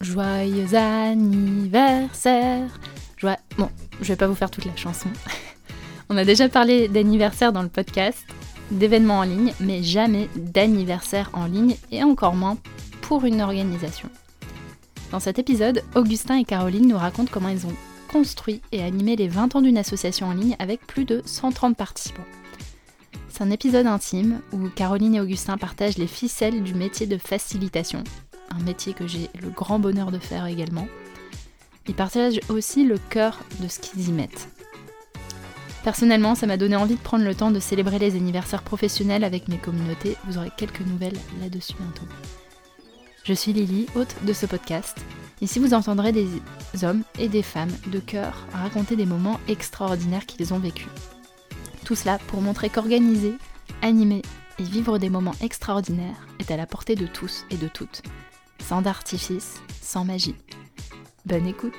Joyeux anniversaire. Bon, je vais pas vous faire toute la chanson. On a déjà parlé d'anniversaire dans le podcast, d'événements en ligne, mais jamais d'anniversaire en ligne et encore moins pour une organisation. Dans cet épisode, Augustin et Caroline nous racontent comment ils ont construit et animé les 20 ans d'une association en ligne avec plus de 130 participants. C'est un épisode intime où Caroline et Augustin partagent les ficelles du métier de facilitation, un métier que j'ai le grand bonheur de faire également. Ils partagent aussi le cœur de ce qu'ils y mettent. Personnellement, ça m'a donné envie de prendre le temps de célébrer les anniversaires professionnels avec mes communautés. Vous aurez quelques nouvelles là-dessus bientôt. Je suis Lily, hôte de ce podcast. Ici, vous entendrez des hommes et des femmes de cœur raconter des moments extraordinaires qu'ils ont vécus. Tout cela pour montrer qu'organiser, animer et vivre des moments extraordinaires est à la portée de tous et de toutes sans d'artifice, sans magie. Bonne écoute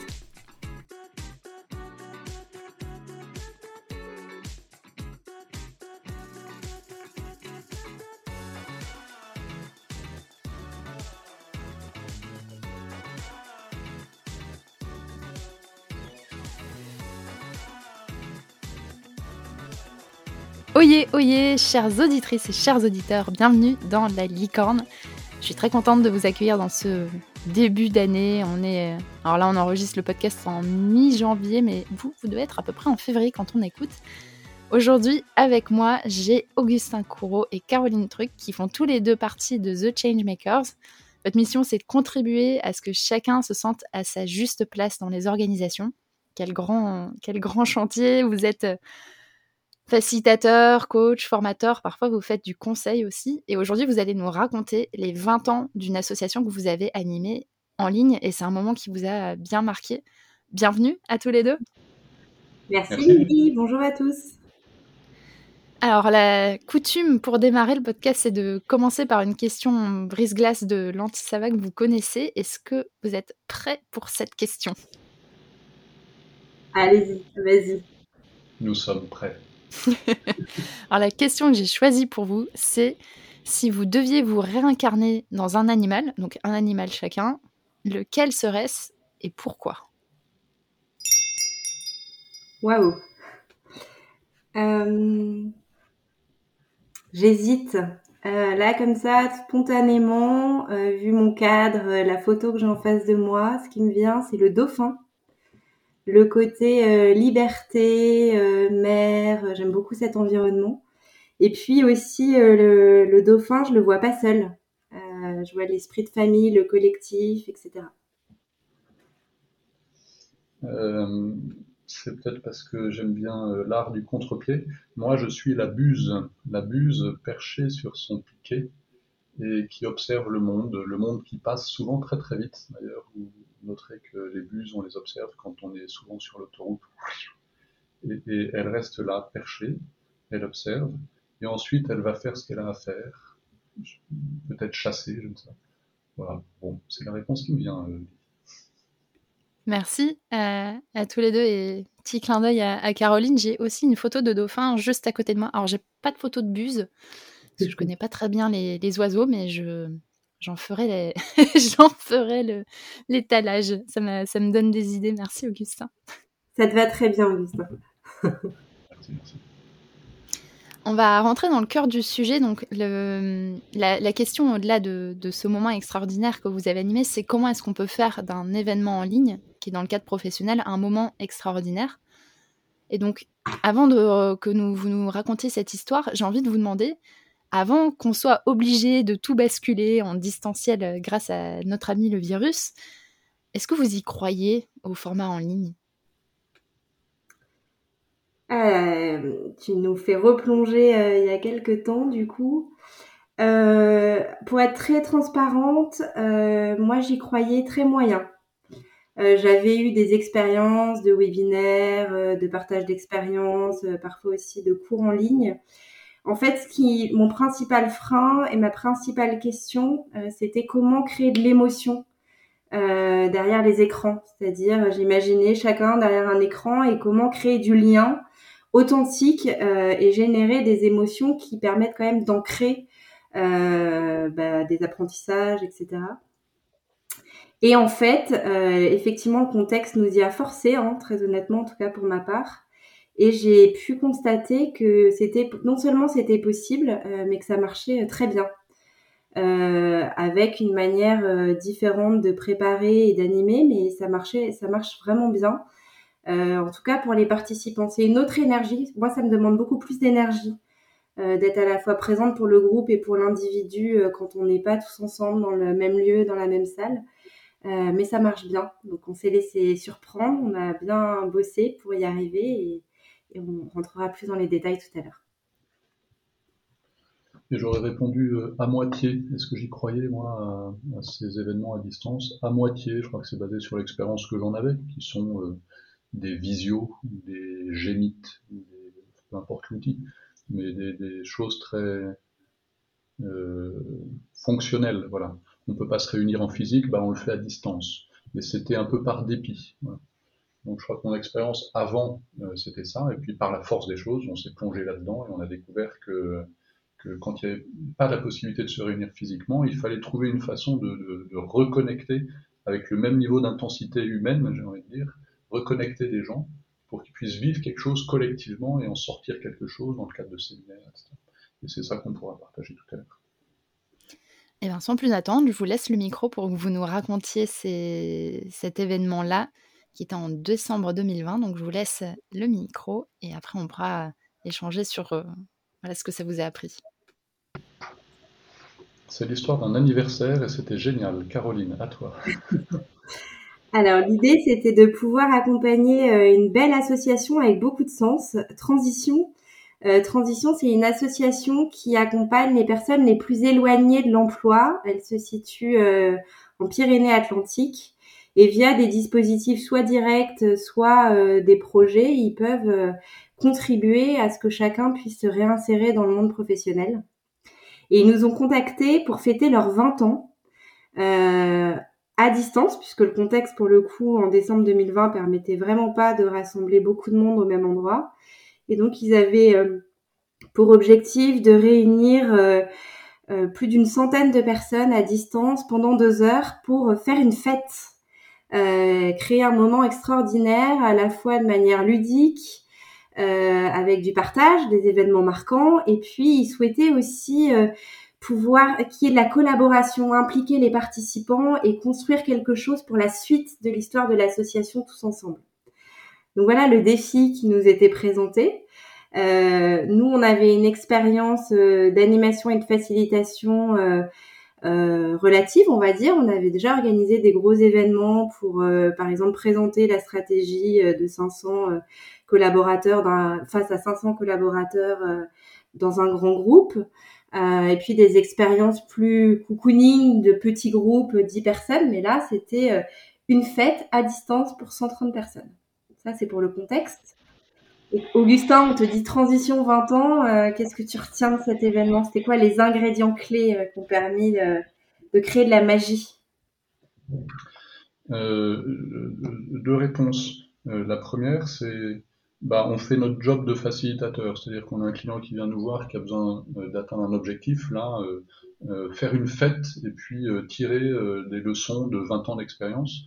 Oyez, oyez, chères auditrices et chers auditeurs, bienvenue dans La Licorne, je suis très contente de vous accueillir dans ce début d'année. On est, alors là, on enregistre le podcast en mi-janvier, mais vous, vous devez être à peu près en février quand on écoute. Aujourd'hui, avec moi, j'ai Augustin Courreau et Caroline Truc qui font tous les deux partie de The Changemakers. Votre mission, c'est de contribuer à ce que chacun se sente à sa juste place dans les organisations. Quel grand, quel grand chantier Vous êtes facilitateur, coach, formateur, parfois vous faites du conseil aussi. Et aujourd'hui, vous allez nous raconter les 20 ans d'une association que vous avez animée en ligne et c'est un moment qui vous a bien marqué. Bienvenue à tous les deux. Merci, Lily, bonjour à tous. Alors, la coutume pour démarrer le podcast, c'est de commencer par une question brise-glace de l'anti-sava que vous connaissez. Est-ce que vous êtes prêt pour cette question? Allez-y, vas-y. Nous sommes prêts. Alors la question que j'ai choisie pour vous, c'est si vous deviez vous réincarner dans un animal, donc un animal chacun, lequel serait-ce et pourquoi? Waouh. Euh, J'hésite. Euh, là, comme ça, spontanément, euh, vu mon cadre, la photo que j'ai en face de moi, ce qui me vient, c'est le dauphin le côté euh, liberté, euh, mer, euh, j'aime beaucoup cet environnement. Et puis aussi le, dauphin, je le vois pas seul. je vois l'esprit de famille, le collectif, etc. c'est peut-être parce que j'aime bien l'art du contre-pied. Moi, je suis la buse, la buse perchée sur son piquet et qui observe le monde, le monde qui passe souvent très très vite. D'ailleurs, noterez que les buses, on les observe quand on est souvent sur l'autoroute. Et, elle reste là, perchée, elle observe, et ensuite elle va faire ce qu'elle a à faire, peut-être chasser, je ne sais pas. Voilà, bon, c'est la réponse qui me vient. Euh. Merci à, tous les deux et petit clin d'œil à, Caroline. J'ai aussi une photo de dauphin juste à côté de moi. Alors j'ai pas de photo de buse parce que je connais pas très bien les oiseaux, mais je, j'en ferai j'en ferai l'étalage. Ça, ça me donne des idées. Merci Augustin. Ça te va très bien Augustin. On va rentrer dans le cœur du sujet. Donc, le, la, question au-delà de, de, ce moment extraordinaire que vous avez animé, c'est comment est-ce qu'on peut faire d'un événement en ligne, qui est dans le cadre professionnel, un moment extraordinaire? Et donc, avant de, que nous, vous nous racontiez cette histoire, j'ai envie de vous demander, avant qu'on soit obligé de tout basculer en distanciel euh, grâce à notre ami le virus, est-ce que vous y croyez au format en ligne? Euh, Tu nous fais replonger euh, il y a quelques temps, du coup. pour être très transparente, moi j'y croyais très moyen. J'avais eu des expériences de webinaires, de partage d'expériences, parfois aussi de cours en ligne. En fait, ce qui, mon principal frein et ma principale question, euh, c'était comment créer de l'émotion euh, derrière les écrans. C'est-à-dire, j'imaginais chacun derrière un écran et comment créer du lien authentique euh, et générer des émotions qui permettent quand même d'ancrer bah, des apprentissages, etc. Et en fait, effectivement, le contexte nous y a forcé, hein, très honnêtement, en tout cas pour ma part. Et j'ai pu constater que c'était non seulement c'était possible, mais que ça marchait très bien. Euh, avec une manière euh, différente de préparer et d'animer, mais ça marchait, ça marche vraiment bien. Euh, en tout cas pour les participants, c'est une autre énergie. Moi, ça me demande beaucoup plus d'énergie d'être à la fois présente pour le groupe et pour l'individu quand on n'est pas tous ensemble dans le même lieu, dans la même salle. mais ça marche bien. Donc on s'est laissé surprendre, on a bien bossé pour y arriver et on rentrera plus dans les détails tout à l'heure. Et j'aurais répondu euh, à moitié. Est-ce que j'y croyais, moi, à, ces événements à distance? À moitié. Je crois que c'est basé sur l'expérience que j'en avais, qui sont euh, des visios, des gémites, peu importe l'outil, mais des, choses très euh, fonctionnelles. Voilà. On ne peut pas se réunir en physique, bah on le fait à distance. Mais c'était un peu par dépit. Donc je crois que mon expérience avant, c'était ça. Et puis par la force des choses, on s'est plongé là-dedans et on a découvert que quand il n'y avait pas la possibilité de se réunir physiquement, il fallait trouver une façon de, reconnecter avec le même niveau d'intensité humaine, j'ai envie de dire, reconnecter des gens pour qu'ils puissent vivre quelque chose collectivement et en sortir quelque chose dans le cadre de séminaires, etc. Et c'est ça qu'on pourra partager tout à l'heure. Et bien, sans plus attendre, je vous laisse le micro pour que vous nous racontiez cet événement-là qui était en décembre 2020. Donc, je vous laisse le micro et après, on pourra échanger sur euh, voilà ce que ça vous a appris. C'est l'histoire d'un anniversaire et c'était génial. Caroline, à toi. Alors l'idée c'était de pouvoir accompagner euh, une belle association avec beaucoup de sens, Transition. Euh, Transition, c'est une association qui accompagne les personnes les plus éloignées de l'emploi. Elle se situe euh, en Pyrénées-Atlantiques et via des dispositifs soit directs, soit des projets, ils peuvent contribuer à ce que chacun puisse se réinsérer dans le monde professionnel. Et ils nous ont contactés pour fêter leurs 20 ans euh, à distance, puisque le contexte, pour le coup, en décembre 2020, permettait vraiment pas de rassembler beaucoup de monde au même endroit. Et donc, ils avaient euh, pour objectif de réunir euh, euh, plus d'une centaine de personnes à distance pendant deux heures pour faire une fête, créer un moment extraordinaire, à la fois de manière ludique, euh, avec du partage, des événements marquants, et puis il souhaitait aussi euh, pouvoir qu'il y ait de la collaboration, impliquer les participants et construire quelque chose pour la suite de l'histoire de l'association tous ensemble. Donc voilà le défi qui nous était présenté. Euh, nous, on avait une expérience euh, d'animation et de facilitation euh, euh, relative, on va dire. On avait déjà organisé des gros événements pour, par exemple, présenter la stratégie de 500 collaborateurs face à 500 collaborateurs euh, dans un grand groupe. Euh, et puis des expériences plus cocooning de petits groupes, 10 personnes. Mais là, c'était euh, une fête à distance pour 130 personnes. Ça, c'est pour le contexte. Augustin, on te dit transition 20 ans. Qu'est-ce que tu retiens de cet événement? C'était quoi les ingrédients clés qui ont permis de créer de la magie? Deux réponses. la première, c'est bah, on fait notre job de facilitateur, c'est-à-dire qu'on a un client qui vient nous voir, qui a besoin euh, d'atteindre un objectif, là, euh, euh, faire une fête et puis tirer des leçons de 20 ans d'expérience,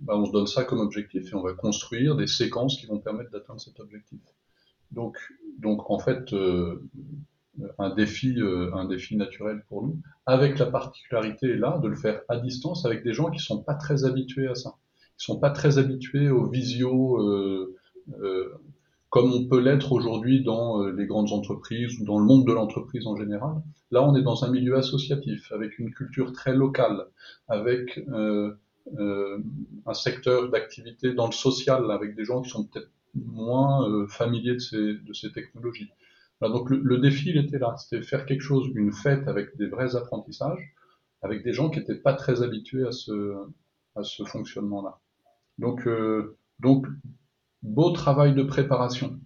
bah, on se donne ça comme objectif et on va construire des séquences qui vont permettre d'atteindre cet objectif. Donc, donc en fait, un défi, un défi naturel pour nous, avec la particularité là de le faire à distance avec des gens qui sont pas très habitués à ça, qui sont pas très habitués aux visio. Euh, comme on peut l'être aujourd'hui dans euh, les grandes entreprises ou dans le monde de l'entreprise en général. Là, on est dans un milieu associatif, avec une culture très locale, avec euh, euh, un secteur d'activité dans le social, avec des gens qui sont peut-être moins euh, familiers de ces, de ces technologies. Donc le, le, défi, il était là, c'était faire quelque chose, une fête avec des vrais apprentissages, avec des gens qui n'étaient pas très habitués à ce, à ce fonctionnement-là. Donc, euh, donc beau travail de préparation,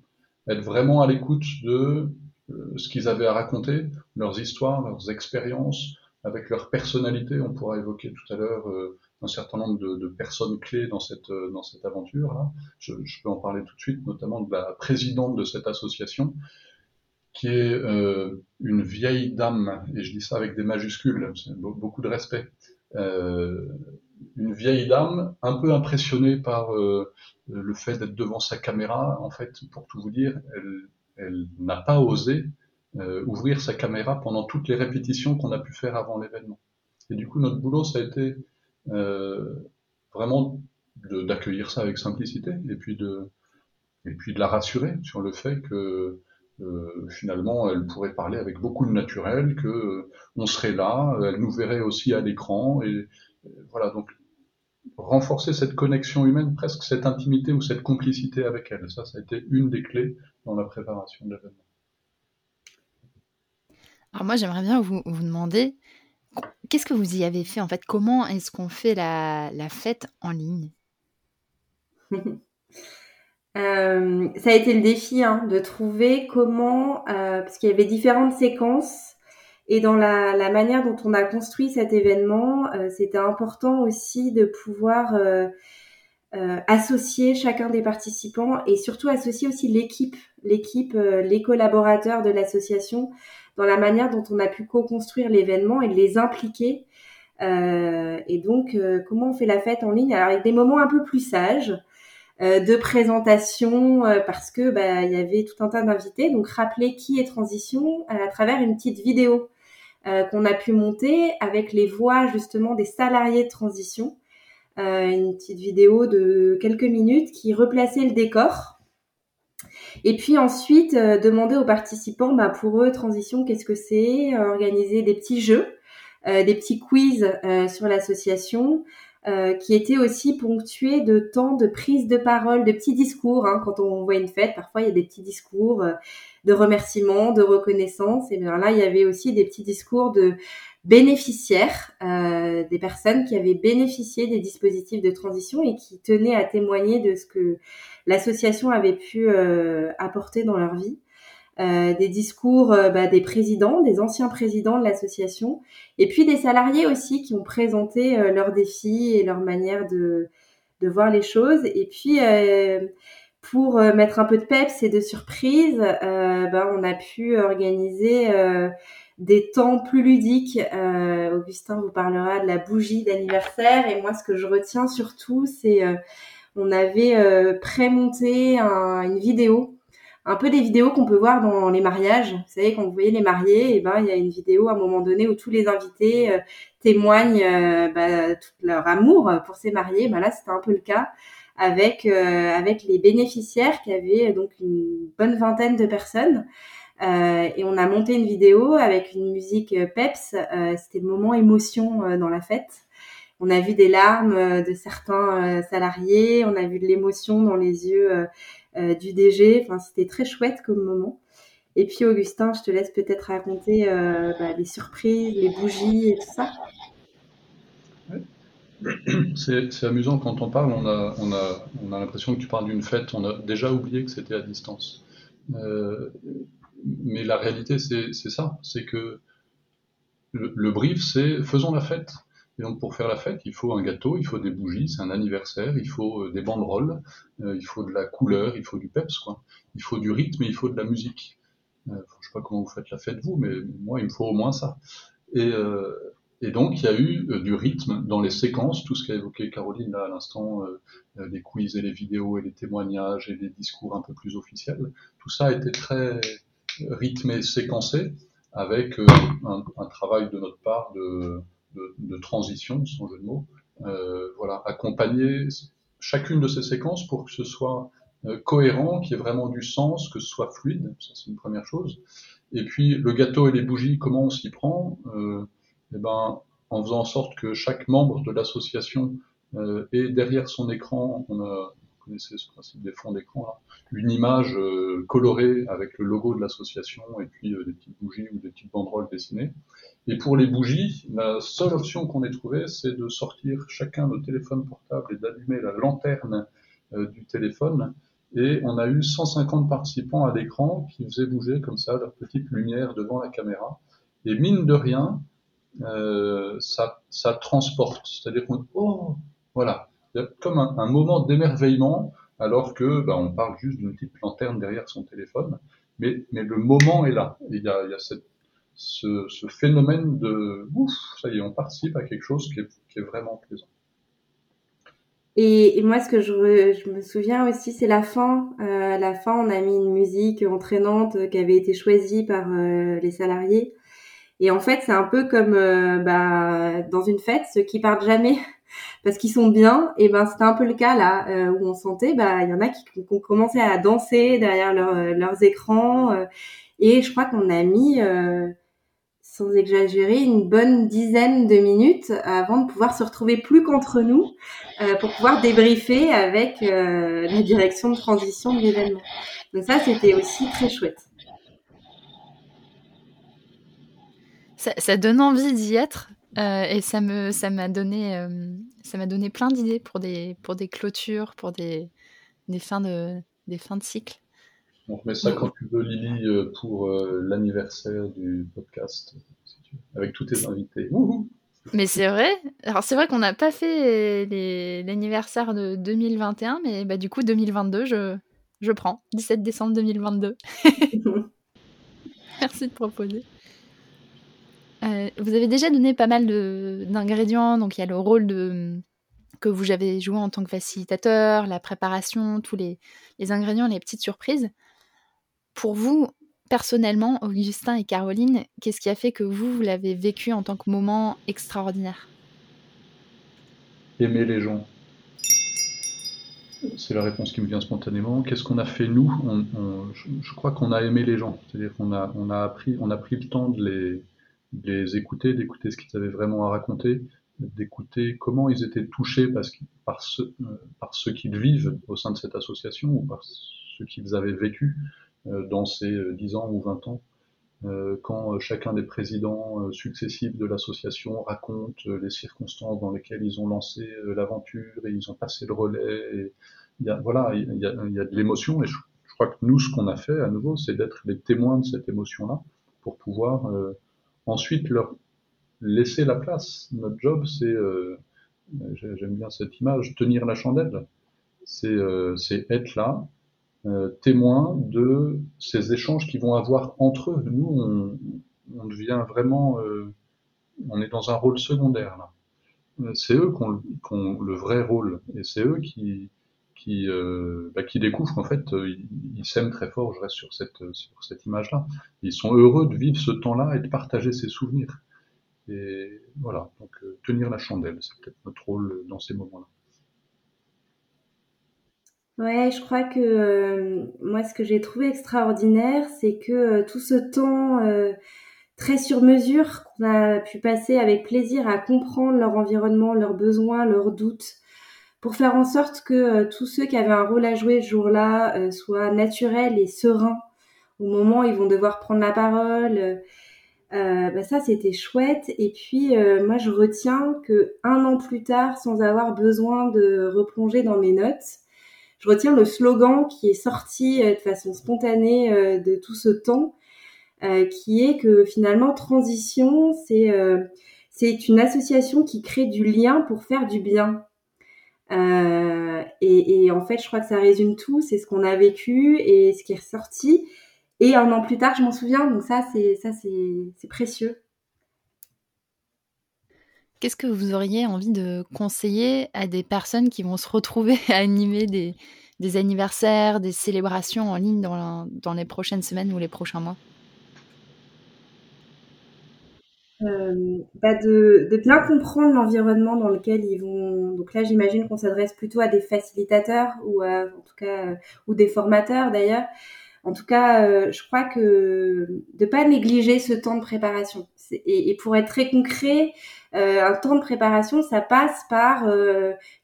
être vraiment à l'écoute de euh, ce qu'ils avaient à raconter, leurs histoires, leurs expériences, avec leur personnalité. On pourra évoquer tout à l'heure euh, un certain nombre de, personnes clés dans cette, euh, dans cette aventure. Là. Je, je, peux en parler tout de suite, notamment de la présidente de cette association, qui est euh, une vieille dame, et je dis ça avec des majuscules, beaucoup de respect, euh, une vieille dame un peu impressionnée par le fait d'être devant sa caméra. En fait, pour tout vous dire, elle, elle n'a pas osé ouvrir sa caméra pendant toutes les répétitions qu'on a pu faire avant l'événement. Et du coup, notre boulot, ça a été vraiment d'accueillir ça avec simplicité et puis de et puis de la rassurer sur le fait que euh, finalement elle pourrait parler avec beaucoup de naturel, que euh, on serait là, elle nous verrait aussi à l'écran et, voilà donc renforcer cette connexion humaine, presque cette intimité ou cette complicité avec elle. Ça, ça a été une des clés dans la préparation de l'événement. Alors moi, j'aimerais bien vous, vous demander, qu'est-ce que vous y avez fait en fait? Comment est-ce qu'on fait la, la fête en ligne? Euh, ça a été le défi hein, de trouver comment, euh, parce qu'il y avait différentes séquences, et dans la, manière dont on a construit cet événement, euh, c'était important aussi de pouvoir associer chacun des participants et surtout associer aussi l'équipe, l'équipe, les collaborateurs de l'association dans la manière dont on a pu co-construire l'événement et les impliquer. et donc, comment on fait la fête en ligne? Alors, avec des moments un peu plus sages, euh, de présentation euh, parce que bah, y avait tout un tas d'invités. Donc rappeler qui est Transition à travers une petite vidéo euh, qu'on a pu monter avec les voix justement des salariés de Transition. une petite vidéo de quelques minutes qui replaçait le décor. Et puis ensuite, demander aux participants, bah, pour eux, transition, qu'est-ce que c'est Organiser des petits jeux, des petits quiz sur l'association, euh, qui était aussi ponctué de temps de prise de parole, de petits discours. Hein, quand on voit une fête, parfois il y a des petits discours euh, de remerciement, de reconnaissance. Et bien là, il y avait aussi des petits discours de bénéficiaires, euh, des personnes qui avaient bénéficié des dispositifs de transition et qui tenaient à témoigner de ce que l'association avait pu apporter dans leur vie. Euh, des discours euh, bah, des présidents, des anciens présidents de l'association, et puis des salariés aussi qui ont présenté euh, leurs défis et leur manière de, de voir les choses. Et puis, pour mettre un peu de peps et de surprise, bah, on a pu organiser des temps plus ludiques. Augustin vous parlera de la bougie d'anniversaire, et moi, ce que je retiens surtout, c'est on avait prémonté un, une vidéo un peu des vidéos qu'on peut voir dans les mariages. Vous savez, quand vous voyez les mariés, et eh ben il y a une vidéo à un moment donné où tous les invités euh, témoignent euh, bah, tout leur amour pour ces mariés. Bah, là, c'était un peu le cas avec euh, avec les bénéficiaires qui avaient donc une bonne vingtaine de personnes. et on a monté une vidéo avec une musique peps. c'était le moment émotion dans la fête. On a vu des larmes de certains salariés, on a vu de l'émotion dans les yeux euh, du DG. Enfin, c'était très chouette comme moment. Et puis Augustin, je te laisse peut-être raconter euh, bah, les surprises, les bougies et tout ça. C'est amusant quand on parle, on a, on a, on a l'impression que tu parles d'une fête, on a déjà oublié que c'était à distance. Euh, mais la réalité, c'est ça, c'est que le brief, c'est faisons la fête. Et donc pour faire la fête, il faut un gâteau, il faut des bougies, c'est un anniversaire, il faut euh, des banderoles, euh, il faut de la couleur, il faut du peps, quoi. Il faut du rythme et il faut de la musique. Euh, je sais pas comment vous faites la fête vous, mais moi il me faut au moins ça. Et, euh, donc il y a eu du rythme dans les séquences, tout ce qu'a évoqué Caroline là à l'instant, les quiz et les vidéos et les témoignages et les discours un peu plus officiels. Tout ça a été très rythmé, séquencé, avec un, un travail de notre part de de, transition, sans jeu de mots. Euh, voilà, accompagner chacune de ces séquences pour que ce soit euh, cohérent, qu'il y ait vraiment du sens, que ce soit fluide, ça c'est une première chose. Et puis le gâteau et les bougies, comment on s'y prend euh, eh ben, En faisant en sorte que chaque membre de l'association euh, ait derrière son écran, connaissez ce principe des fonds d'écran, une image euh, colorée avec le logo de l'association et puis euh, des petites bougies ou des petites banderoles dessinées. Et pour les bougies, la seule option qu'on ait trouvée, c'est de sortir chacun nos téléphones portables et d'allumer la lanterne euh, du téléphone. Et on a eu 150 participants à l'écran qui faisaient bouger comme ça leur petite lumière devant la caméra. Et mine de rien, ça, ça transporte. C'est-à-dire qu'on, oh, voilà, comme un, moment d'émerveillement alors que bah, on parle juste d'une petite lanterne derrière son téléphone, mais, le moment est là. Il y a, ce, phénomène de ouf, ça y est, on participe à quelque chose qui est, vraiment plaisant. Et, moi, ce que je, me souviens aussi, c'est la fin. Euh, la fin, on a mis une musique entraînante qui avait été choisie par euh, les salariés. Et en fait, c'est un peu comme euh, bah, dans une fête, ceux qui partent jamais parce qu'ils sont bien. Et ben, c'était un peu le cas là, où on sentait, bah, il y en a qui, qui, ont commencé à danser derrière leurs écrans. et je crois qu'on a mis sans exagérer, une bonne dizaine de minutes avant de pouvoir se retrouver plus qu'entre nous euh, pour pouvoir débriefer avec euh, la direction de transition de l'événement. Donc ça, c'était aussi très chouette. Ça, donne envie d'y être euh, et ça me ça m'a donné ça m'a donné plein d'idées pour des pour des clôtures, pour des, des fins de des fins de cycle. On remet ça quand tu veux, Lily, euh, pour euh, l'anniversaire du podcast, avec tous tes invités. mais c'est vrai. Alors c'est vrai qu'on n'a pas fait l'anniversaire de 2021, mais bah, du coup 2022, je, je prends. 17 décembre 2022. Merci de proposer. Euh, vous avez déjà donné pas mal d'ingrédients, donc il y a le rôle que vous avez joué en tant que facilitateur, la préparation, tous les, ingrédients, les petites surprises. Pour vous, personnellement, Augustin et Caroline, qu'est-ce qui a fait que vous, vous l'avez vécu en tant que moment extraordinaire? Aimer les gens. C'est la réponse qui me vient spontanément. Qu'est-ce qu'on a fait nous? Je, crois qu'on a aimé les gens. C'est-à-dire qu'on a pris le temps de les, les écouter, d'écouter ce qu'ils avaient vraiment à raconter, d'écouter comment ils étaient touchés parce, par, ce, euh, par ce qu'ils vivent au sein de cette association ou par ce qu'ils avaient vécu. Euh, dans ces 10 euh, ans ou 20 ans, quand chacun des présidents successifs de l'association raconte les circonstances dans lesquelles ils ont lancé l'aventure et ils ont passé le relais. Et voilà, il y a, il y a de l'émotion et je, crois que nous, ce qu'on a fait à nouveau, c'est d'être les témoins de cette émotion-là pour pouvoir ensuite leur laisser la place. Notre job, c'est, j'aime bien cette image, tenir la chandelle. C'est être là, euh, témoins de ces échanges qu'ils vont avoir entre eux. Nous, on, on devient vraiment, euh, on est dans un rôle secondaire là. Euh, c'est eux qui ont, le vrai rôle et c'est eux qui qui, bah, qui découvrent qu'en fait ils, s'aiment très fort. Je reste sur cette sur cette image-là. Ils sont heureux de vivre ce temps-là et de partager ces souvenirs. Et voilà, donc tenir la chandelle, c'est peut-être notre rôle dans ces moments-là. Ouais, je crois que euh, moi, ce que j'ai trouvé extraordinaire, c'est que euh, tout ce temps euh, très sur mesure qu'on a pu passer avec plaisir à comprendre leur environnement, leurs besoins, leurs doutes, pour faire en sorte que tous ceux qui avaient un rôle à jouer ce jour-là soient naturels et sereins au moment où ils vont devoir prendre la parole. bah ça, c'était chouette. Et puis, moi, je retiens que un an plus tard, sans avoir besoin de replonger dans mes notes, je retiens le slogan qui est sorti euh, de façon spontanée euh, de tout ce temps, euh, qui est que finalement transition, c'est une association qui crée du lien pour faire du bien. Euh, et, en fait, je crois que ça résume tout. C'est ce qu'on a vécu et ce qui est ressorti. Et un an plus tard, je m'en souviens. Donc ça, c'est ça, c'est précieux. Qu'est-ce que vous auriez envie de conseiller à des personnes qui vont se retrouver à animer des, des anniversaires, des célébrations en ligne dans, dans, les prochaines semaines ou les prochains mois? Euh, bah de, de, bien comprendre l'environnement dans lequel ils vont. Donc là, j'imagine qu'on s'adresse plutôt à des facilitateurs ou en tout cas euh, ou des formateurs d'ailleurs. En tout cas, euh, je crois que de pas négliger ce temps de préparation. Et, pour être très concret, euh, un temps de préparation, ça passe par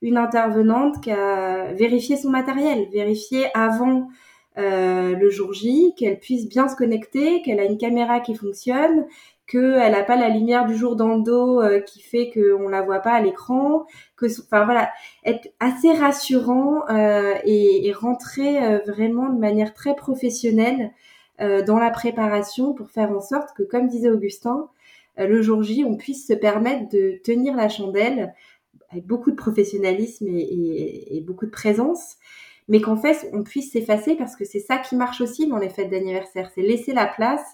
une intervenante qui a vérifié son matériel, vérifié avant le jour J, qu'elle puisse bien se connecter, qu'elle a une caméra qui fonctionne, qu'elle n'a pas la lumière du jour dans le dos qui fait qu'on la voit pas à l'écran, que, enfin voilà, être assez rassurant et, et, rentrer vraiment de manière très professionnelle dans la préparation pour faire en sorte que, comme disait Augustin, euh, le jour J, on puisse se permettre de tenir la chandelle avec beaucoup de professionnalisme et, beaucoup de présence, mais qu'en fait, on puisse s'effacer parce que c'est ça qui marche aussi dans les fêtes d'anniversaire, c'est laisser la place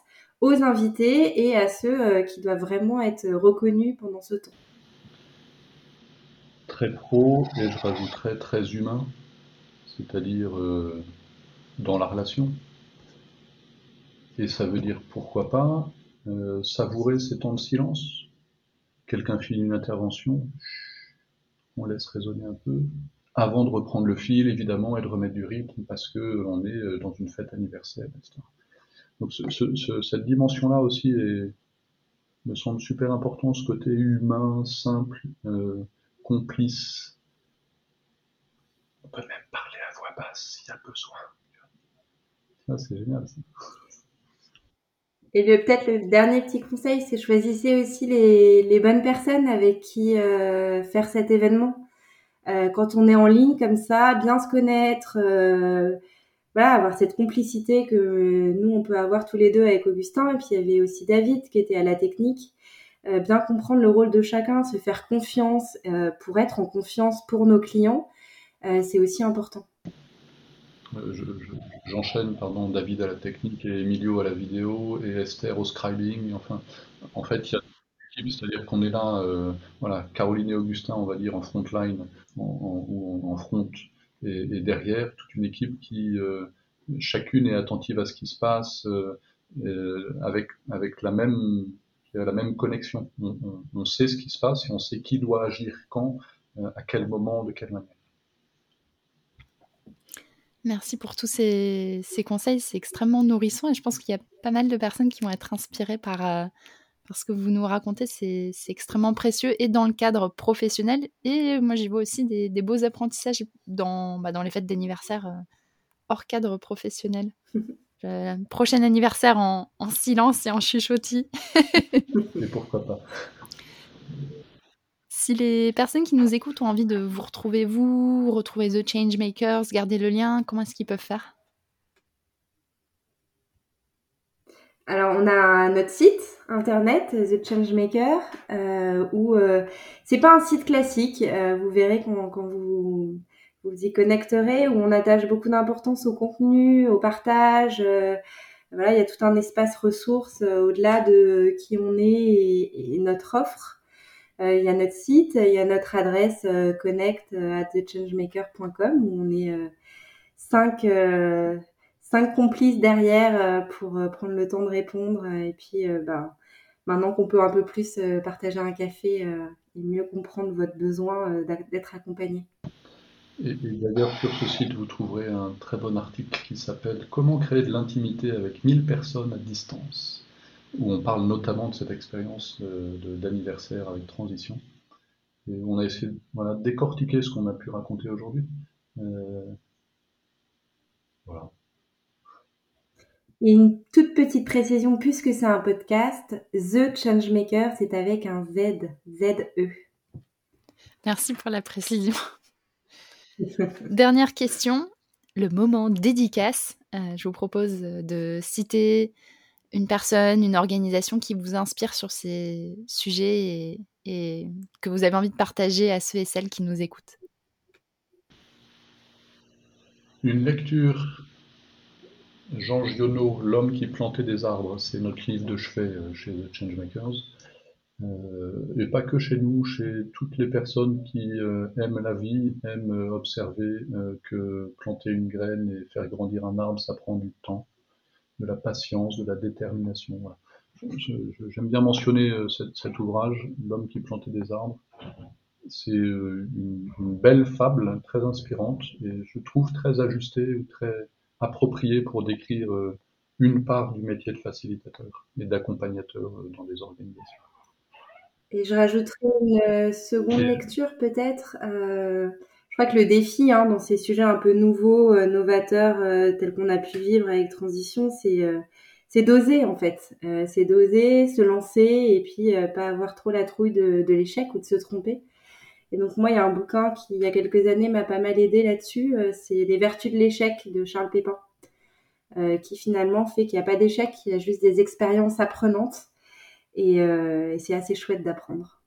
aux invités et à ceux euh, qui doivent vraiment être reconnus pendant ce temps. très pro et je rajouterais très humain, c'est-à-dire euh, dans la relation. Et ça veut dire pourquoi pas euh, savourer ces temps de silence. Quelqu'un finit une intervention, on laisse résonner un peu, avant de reprendre le fil évidemment et de remettre du rythme parce que on est dans une fête anniversaire, etc. Donc cette dimension-là aussi me semble super important, ce côté humain, simple, euh, complice. On peut même parler à voix basse s'il y a besoin. Ça, c'est génial. Ça. Et peut-être le dernier petit conseil, c'est choisissez aussi les, bonnes personnes avec qui euh, faire cet événement. Euh, quand on est en ligne comme ça, bien se connaître, euh, voilà, avoir cette complicité que nous on peut avoir tous les deux avec Augustin. Et puis il y avait aussi David qui était à la technique. bien comprendre le rôle de chacun, se faire confiance pour être en confiance pour nos clients, c'est aussi important. Euh, j'enchaîne, pardon, David à la technique et Emilio à la vidéo et Esther au scribing. Enfin, en fait, il y a c'est-à-dire qu'on est là, euh, voilà, Caroline et Augustin, on va dire, en front line ou en, front, et, derrière, toute une équipe qui, euh, chacune est attentive à ce qui se passe, avec, avec la même, la même connexion. on, sait ce qui se passe et on sait qui doit agir quand, à quel moment, de quelle manière. Merci pour tous ces, conseils, c'est extrêmement nourrissant et je pense qu'il y a pas mal de personnes qui vont être inspirées par, euh, ce que vous nous racontez, c'est extrêmement précieux et dans le cadre professionnel et moi j'y vois aussi des, beaux apprentissages dans, bah, dans les fêtes d'anniversaire euh, hors cadre professionnel. Euh, prochain anniversaire en, en, silence et en chuchotis. et pourquoi pas si les personnes qui nous écoutent ont envie de vous retrouver, vous, retrouver The Changemakers, garder le lien, comment est-ce qu'ils peuvent faire? Alors, on a notre site internet, The Changemaker, euh, où euh, c'est pas un site classique. Euh, vous verrez quand, vous, vous y connecterez, où on attache beaucoup d'importance au contenu, au partage. voilà, il y a tout un espace ressources au-delà de qui on est et notre offre. Euh, il y a notre site, il y a notre adresse euh, connect euh, at thechangemaker.com où on est cinq, cinq complices derrière pour prendre le temps de répondre. Et puis, ben, maintenant qu'on peut un peu plus partager un café et mieux comprendre votre besoin d'être accompagné. Et, d'ailleurs, sur ce site, vous trouverez un très bon article qui s'appelle Comment créer de l'intimité avec 1000 personnes à distance où on parle notamment de cette expérience d'anniversaire avec transition. Et on a essayé de décortiquer ce qu'on a pu raconter aujourd'hui. Euh, voilà. Et une toute petite précision, puisque c'est un podcast, The Changemaker, c'est avec un Z, Z-E. Merci pour la précision. Dernière question, le moment dédicace. Euh, je vous propose de citer une personne, une organisation qui vous inspire sur ces sujets et, que vous avez envie de partager à ceux et celles qui nous écoutent Une lecture. Jean Giono, L'homme qui plantait des arbres, c'est notre livre de chevet euh, chez The Changemakers. Euh, et pas que chez nous, chez toutes les personnes qui euh, aiment la vie, aiment observer que planter une graine et faire grandir un arbre, ça prend du temps de la patience, de la détermination. J'aime bien mentionner cet, ouvrage, L'homme qui plantait des arbres. C'est euh, une, belle fable, très inspirante, et je trouve très ajustée ou très appropriée pour décrire euh, une part du métier de facilitateur et d'accompagnateur dans des organisations. Et je rajouterai une seconde lecture peut-être je crois que le défi hein, dans ces sujets un peu nouveaux, euh, novateurs, euh, tels qu'on a pu vivre avec Transition, c'est euh, c'est d'oser en fait. c'est d'oser, se lancer et puis pas avoir trop la trouille de, de l'échec ou de se tromper. Et donc moi, il y a un bouquin qui, il y a quelques années, m'a pas mal aidé là-dessus. c'est Les vertus de l'échec de Charles Pépin, qui finalement fait qu'il n'y a pas d'échec, il y a juste des expériences apprenantes. Et, et c'est assez chouette d'apprendre.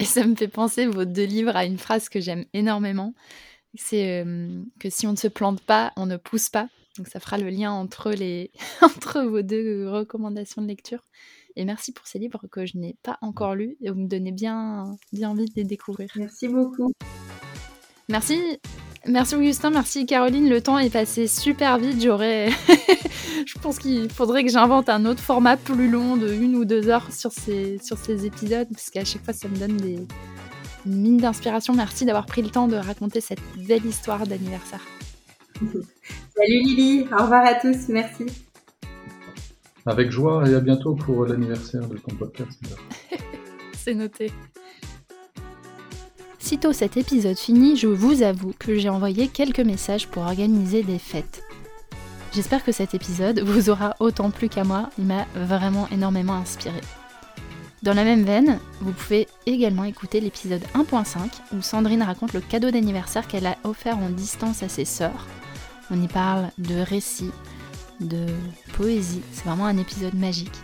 Et ça me fait penser, vos deux livres, à une phrase que j'aime énormément. C'est euh, que si on ne se plante pas, on ne pousse pas. Donc ça fera le lien entre, les entre vos deux recommandations de lecture. Et merci pour ces livres que je n'ai pas encore lus et vous me donnez bien, bien envie de les découvrir. Merci beaucoup. Merci. Merci Augustin, merci Caroline. Le temps est passé super vite. J'aurais. je pense qu'il faudrait que j'invente un autre format plus long de une ou deux heures sur ces, sur ces épisodes, parce qu'à chaque fois ça me donne des, une mine d'inspiration. Merci d'avoir pris le temps de raconter cette belle histoire d'anniversaire. Salut Lily, au revoir à tous, merci. Avec joie et à bientôt pour l'anniversaire de ton podcast. C'est noté. Sitôt cet épisode fini, je vous avoue que j'ai envoyé quelques messages pour organiser des fêtes. J'espère que cet épisode vous aura autant plu qu'à moi, il m'a vraiment énormément inspiré. Dans la même veine, vous pouvez également écouter l'épisode 1.5 où Sandrine raconte le cadeau d'anniversaire qu'elle a offert en distance à ses sœurs. On y parle de récits, de poésie, c'est vraiment un épisode magique.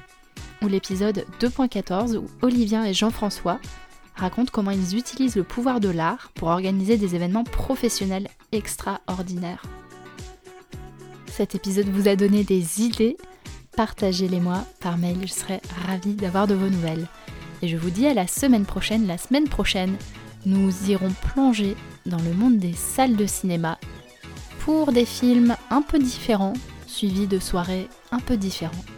Ou l'épisode 2.14 où Olivia et Jean-François racontent comment ils utilisent le pouvoir de l'art pour organiser des événements professionnels extraordinaires. Cet épisode vous a donné des idées? Partagez-les moi par mail, je serai ravie d'avoir de vos nouvelles. Et je vous dis à la semaine prochaine. La semaine prochaine, nous irons plonger dans le monde des salles de cinéma pour des films un peu différents, suivis de soirées un peu différentes.